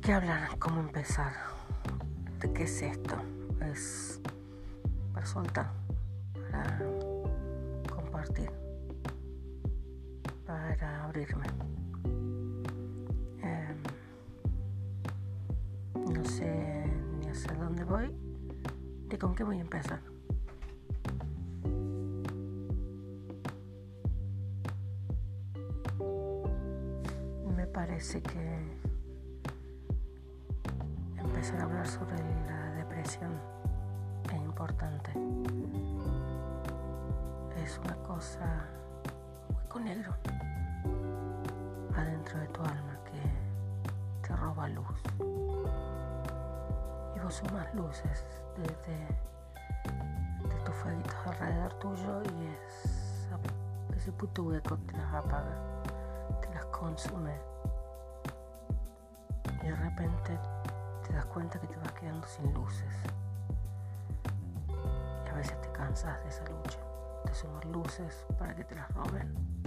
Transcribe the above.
qué hablar? ¿Cómo empezar? ¿De qué es esto? Es para soltar, para compartir, para abrirme. Em, no sé ni hacia dónde voy, ni con qué voy a empezar. Me parece que empezar hablar sobre la depresión es importante. Es una cosa muy negro adentro de tu alma que te roba luz. Y vos sumas luces desde de tus fueguitos alrededor tuyo y es, ese puto hueco te las apaga, te las consume. Y de repente te das cuenta que te vas quedando sin luces. Y a veces te cansas de esa lucha, de sumar luces para que te las roben.